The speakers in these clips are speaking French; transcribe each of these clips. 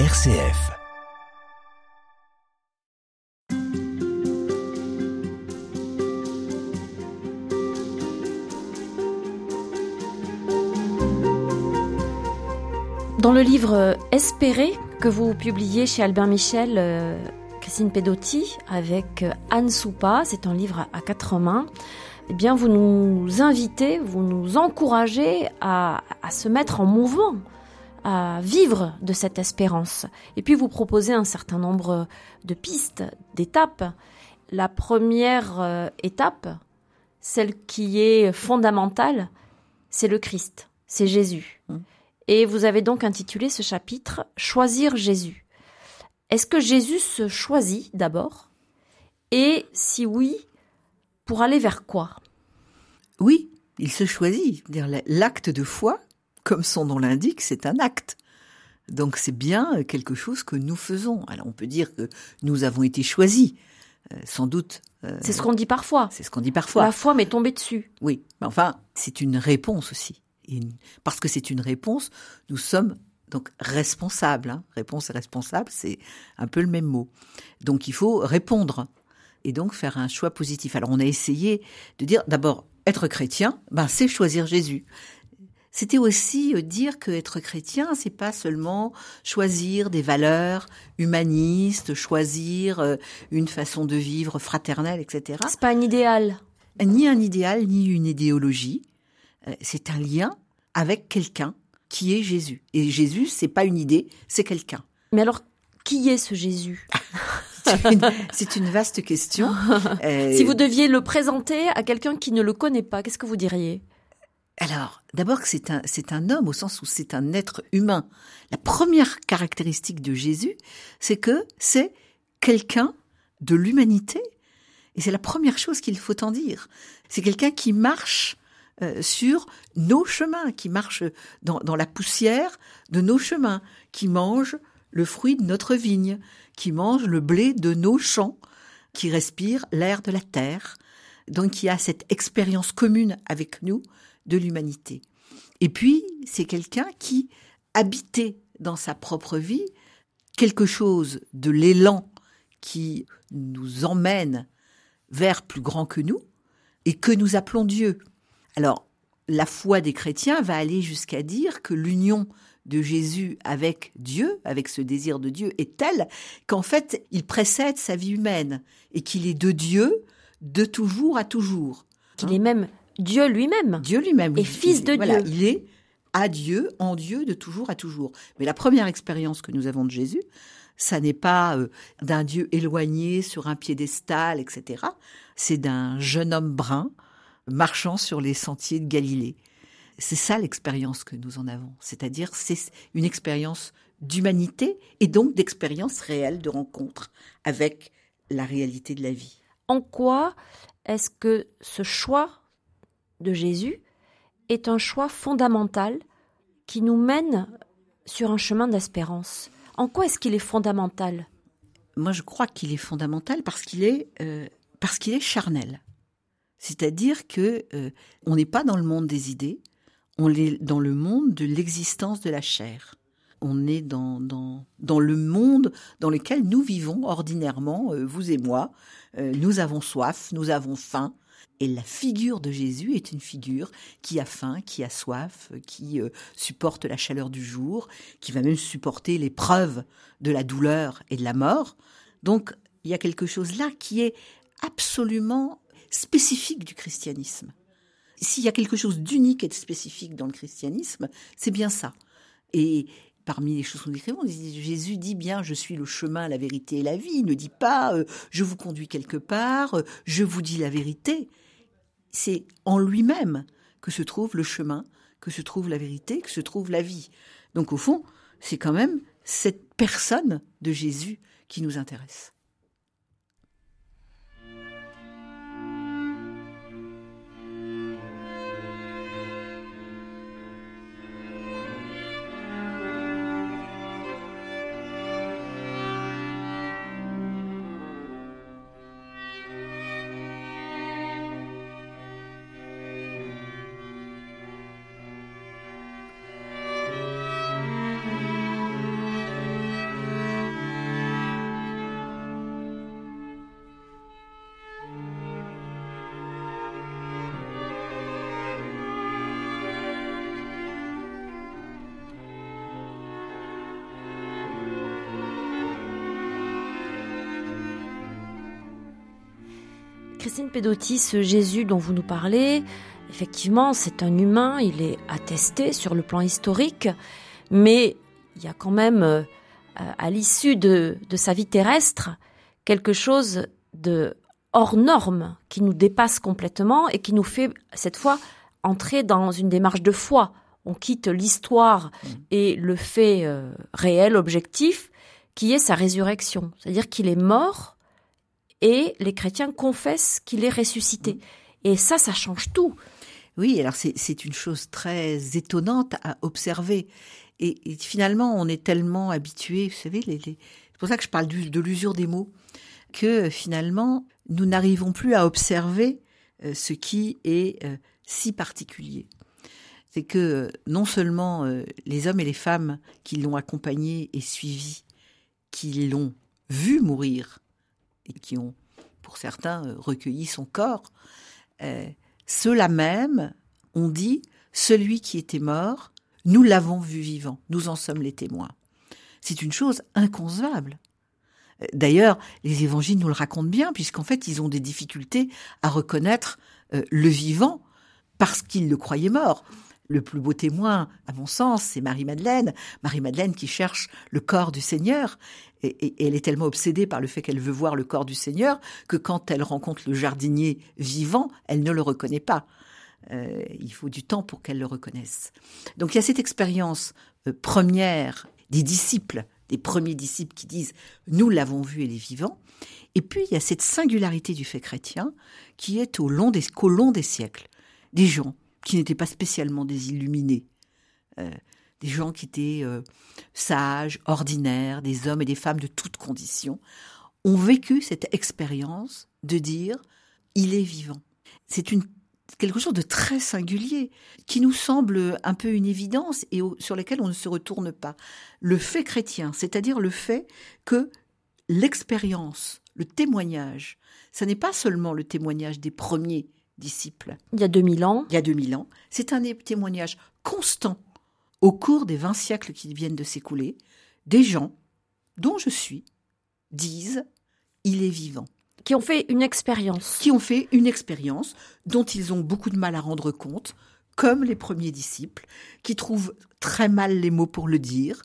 RCF. Dans le livre Espérer que vous publiez chez Albert Michel, euh, Christine Pedotti, avec euh, Anne Soupa, c'est un livre à quatre mains, eh bien vous nous invitez, vous nous encouragez à se mettre en mouvement, à vivre de cette espérance. Et puis vous proposez un certain nombre de pistes, d'étapes. La première euh, étape, celle qui est fondamentale, c'est le Christ, c'est Jésus. Mmh. Et vous avez donc intitulé ce chapitre Choisir Jésus. Est-ce que Jésus se choisit d'abord? Et si oui, pour aller vers quoi? Oui, il se choisit. Dire L'acte de foi, comme son nom l'indique, c'est un acte. Donc c'est bien quelque chose que nous faisons. Alors on peut dire que nous avons été choisis, euh, sans doute. euh, C'est ce qu'on dit parfois. c'est ce qu'on dit parfois. La foi m'est tombée dessus. Oui, mais enfin, c'est une réponse aussi. Une- parce que c'est une réponse, nous sommes donc responsables. hein. Réponse et responsable, c'est un peu le même mot. Donc il faut répondre et donc faire un choix positif. Alors on a essayé de dire d'abord être chrétien, ben c'est choisir Jésus. C'était aussi euh, dire que être chrétien, c'est pas seulement choisir des valeurs humanistes, choisir euh, une façon de vivre fraternelle, etc C'est pas un idéal. ni un idéal, ni une idéologie. Euh, C'est un lien avec quelqu'un qui est Jésus. Et Jésus, c'est pas une idée, c'est quelqu'un. Mais alors, qui est ce Jésus? C'est une, une vaste question. Si vous deviez le présenter à quelqu'un qui ne le connaît pas, qu'est-ce que vous diriez? Alors, d'abord que c'est un, c'est un homme au sens où c'est un être humain. La première caractéristique de Jésus, c'est que c'est quelqu'un de l'humanité. Et c'est la première chose qu'il faut en dire. C'est quelqu'un qui marche euh, sur nos chemins, qui marche dans, dans la poussière de nos chemins, qui mange le fruit de notre vigne, qui mange le blé de nos champs, qui respire l'air de la terre. Donc, qui a cette expérience commune avec nous de l'humanité. Et puis, c'est quelqu'un qui habitait dans sa propre vie quelque chose de l'élan qui nous emmène vers plus grand que nous et que nous appelons Dieu. Alors, la foi des chrétiens va aller jusqu'à dire que l'union de Jésus avec Dieu, avec ce désir de Dieu, est telle qu'en fait, il précède sa vie humaine et qu'il est de Dieu de toujours à toujours. Qu'il est même Dieu lui-même. Dieu lui-même. Et oui. fils Il- de voilà, Dieu. Il est à Dieu, en Dieu, de toujours à toujours. Mais la première expérience que nous avons de Jésus, ça n'est pas euh, d'un Dieu éloigné sur un piédestal, etc. C'est d'un jeune homme brun marchant sur les sentiers de Galilée. C'est ça l'expérience que nous en avons. C'est-à-dire, c'est une expérience d'humanité et donc d'expérience réelle de rencontre avec la réalité de la vie. En quoi est-ce que ce choix de Jésus est un choix fondamental qui nous mène sur un chemin d'espérance En quoi est-ce qu'il est fondamental? Moi je crois qu'il est fondamental parce qu'il est euh, est charnel. C'est-à-dire que euh, on n'est pas dans le monde des idées, on est dans le monde de l'existence de la chair. On est dans, dans, dans le monde dans lequel nous vivons ordinairement, euh, vous et moi. Nous avons soif, nous avons faim. Et la figure de Jésus est une figure qui a faim, qui a soif, qui euh, supporte la chaleur du jour, qui va même supporter l'épreuve de la douleur et de la mort. Donc, il y a quelque chose là qui est absolument spécifique du christianisme. S'il y a quelque chose d'unique et de spécifique dans le christianisme, c'est bien ça. Et parmi les choses qu'on écrit, on dit, Jésus dit bien, je suis le chemin, la vérité et la vie. Il ne dit pas, euh, je vous conduis quelque part, euh, je vous dis la vérité. C'est en lui-même que se trouve le chemin, que se trouve la vérité, que se trouve la vie. Donc au fond, c'est quand même cette personne de Jésus qui nous intéresse. Christine Pedotti, ce Jésus dont vous nous parlez, effectivement, c'est un humain, il est attesté sur le plan historique, mais il y a quand même, euh, à l'issue de, de sa vie terrestre, quelque chose de hors norme qui nous dépasse complètement et qui nous fait cette fois entrer dans une démarche de foi. On quitte l'histoire mmh. et le fait euh, réel, objectif, qui est sa résurrection. C'est-à-dire qu'il est mort et les chrétiens confessent qu'il est ressuscité. Mmh. Et ça, ça change tout. Oui, alors c'est une chose très étonnante à observer. Et, finalement, on est tellement habitué, vous savez, c'est pour ça que je parle de l'usure des mots, que finalement, nous n'arrivons plus à observer euh, ce qui est euh, si particulier. C'est que euh, non seulement les hommes et les femmes qui l'ont accompagné et suivi, qui l'ont vu mourir et qui ont, pour certains, recueilli son corps, ceux-là même ont dit celui qui était mort, nous l'avons vu vivant, nous en sommes les témoins. C'est une chose inconcevable. D'ailleurs, les évangiles nous le racontent bien, puisqu'en fait, ils ont des difficultés à reconnaître euh, le vivant parce qu'ils le croyaient mort. Le plus beau témoin, à mon sens, c'est Marie-Madeleine. Marie-Madeleine qui cherche le corps du Seigneur. Et, elle est tellement obsédée par le fait qu'elle veut voir le corps du Seigneur que quand elle rencontre le jardinier vivant, elle ne le reconnaît pas. Euh, il faut du temps pour qu'elle le reconnaisse. Donc il y a cette expérience euh, première des disciples des premiers disciples qui disent nous l'avons vu et les vivants. Et puis il y a cette singularité du fait chrétien qui est au long des, qu'au long des siècles, des gens qui n'étaient pas spécialement des illuminés, euh, des gens qui étaient euh, sages, ordinaires, des hommes et des femmes de toutes conditions, ont vécu cette expérience de dire il est vivant. C'est une quelque chose de très singulier qui nous semble un peu une évidence et sur lequel on ne se retourne pas. Le fait chrétien, c'est-à-dire le fait que l'expérience, le témoignage, ce n'est pas seulement le témoignage des premiers disciples. Il y a 2000 ans. Il y a 2000 ans. C'est un témoignage constant au cours des 20 siècles qui viennent de s'écouler, des gens dont je suis disent il est vivant qui ont fait une expérience. Qui ont fait une expérience dont ils ont beaucoup de mal à rendre compte, comme les premiers disciples, qui trouvent très mal les mots pour le dire,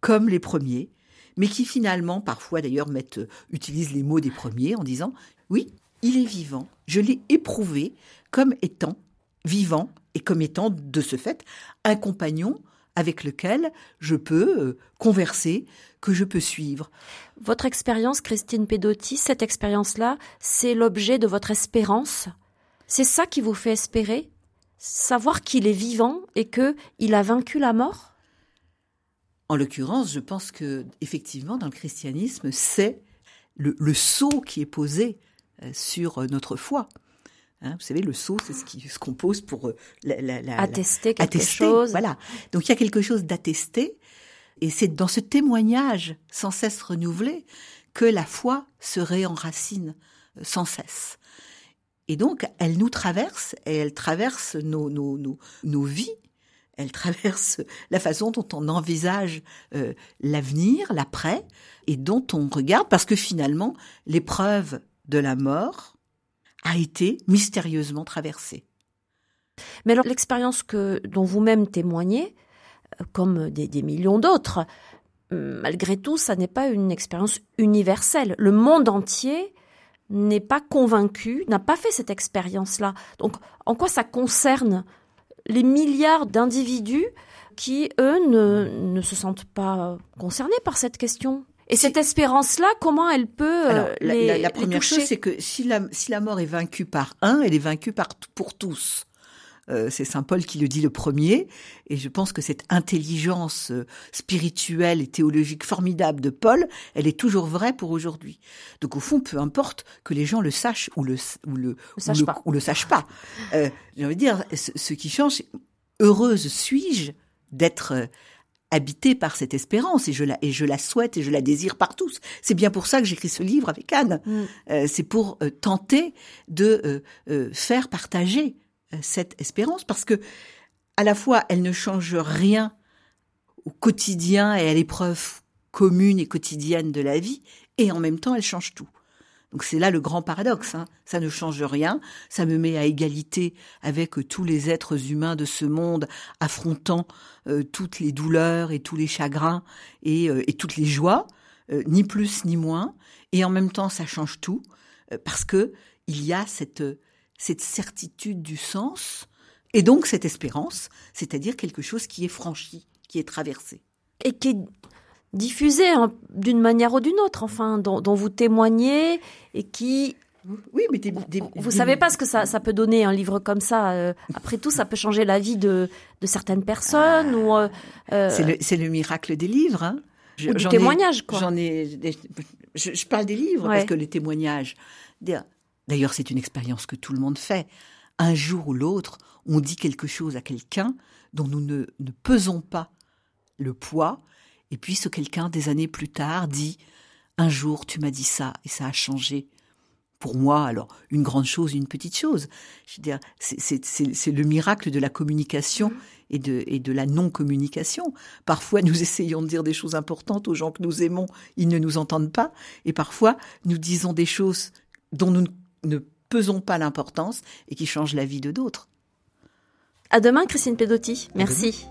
comme les premiers, mais qui finalement, parfois d'ailleurs, mettent, utilisent les mots des premiers en disant Oui, il est vivant, je l'ai éprouvé comme étant vivant et comme étant, de ce fait, un compagnon avec lequel je peux euh, converser, que je peux suivre. Votre expérience, Christine Pedotti, cette expérience-là, c'est l'objet de votre espérance? C'est ça qui vous fait espérer? Savoir qu'il est vivant et que il a vaincu la mort? En l'occurrence, je pense que effectivement, dans le christianisme, c'est le, le sceau qui est posé sur notre foi. Hein, vous savez, le sceau, c'est ce qui se compose pour euh, attester quelque chose. Voilà. Donc il y a quelque chose d'attesté, et c'est dans ce témoignage sans cesse renouvelé que la foi se réenracine euh, sans cesse. Et donc, elle nous traverse, et elle traverse nos, nos, nos, nos vies, elle traverse la façon dont on envisage euh, l'avenir, l'après, et dont on regarde, parce que finalement, l'épreuve de la mort, a été mystérieusement traversée. Mais alors l'expérience que dont vous-même témoignez, euh, comme des, millions d'autres, euh, malgré tout, ça n'est pas une expérience universelle. Le monde entier n'est pas convaincu, n'a pas fait cette expérience-là. Donc, en quoi ça concerne les milliards d'individus qui, eux, ne se sentent pas concernés par cette question? Et cette espérance-là, comment elle peut euh, la, première chose, c'est que si la, si la mort est vaincue par un, elle est vaincue par, pour tous. Euh, c'est Saint Paul qui le dit le premier, et je pense que cette intelligence euh, spirituelle et théologique formidable de Paul, elle est toujours vraie pour aujourd'hui. Donc au fond, peu importe que les gens le sachent ou le ou le, ou le, sachent pas. Euh, J'ai envie de dire, ce, ce qui change, heureuse suis-je d'être habité par cette espérance et je la et je la souhaite et je la désire par tous. C'est bien pour ça que j'écris ce livre avec Anne. Mm. Euh, c'est pour euh, tenter de euh, faire partager cette espérance parce que à la fois elle ne change rien au quotidien et à l'épreuve commune et quotidienne de la vie et en même temps elle change tout. Donc c'est là le grand paradoxe. Hein. Ça ne change rien, ça me met à égalité avec tous les êtres humains de ce monde, affrontant euh, toutes les douleurs et tous les chagrins et, euh, et toutes les joies, euh, ni plus ni moins. Et en même temps, ça change tout parce que il y a cette cette certitude du sens et donc cette espérance, c'est-à-dire quelque chose qui est franchi, qui est traversé. Et qui est diffusé hein, d'une manière ou d'une autre, enfin, dont, vous témoignez et qui oui, mais vous savez pas ce que ça, ça, peut donner un livre comme ça. Euh, après tout, ça peut changer la vie de, de certaines personnes ou. Euh, euh, c'est le, miracle des livres. Hein. Je, ou du témoignage, quoi. J'en ai. Je, parle des livres parce que les témoignages. D'ailleurs, c'est une expérience que tout le monde fait. Un jour ou l'autre, on dit quelque chose à quelqu'un dont nous ne, ne pesons pas le poids et puis ce quelqu'un, des années plus tard, dit Un jour, tu m'as dit ça et ça a changé. Pour moi, alors, une grande chose, une petite chose. Je veux dire, c'est le miracle de la communication et de, et de la non-communication. Parfois, nous essayons de dire des choses importantes aux gens que nous aimons, ils ne nous entendent pas. Et parfois, nous disons des choses dont nous ne pesons pas l'importance et qui changent la vie de d'autres. À demain, Christine Pedotti. Merci.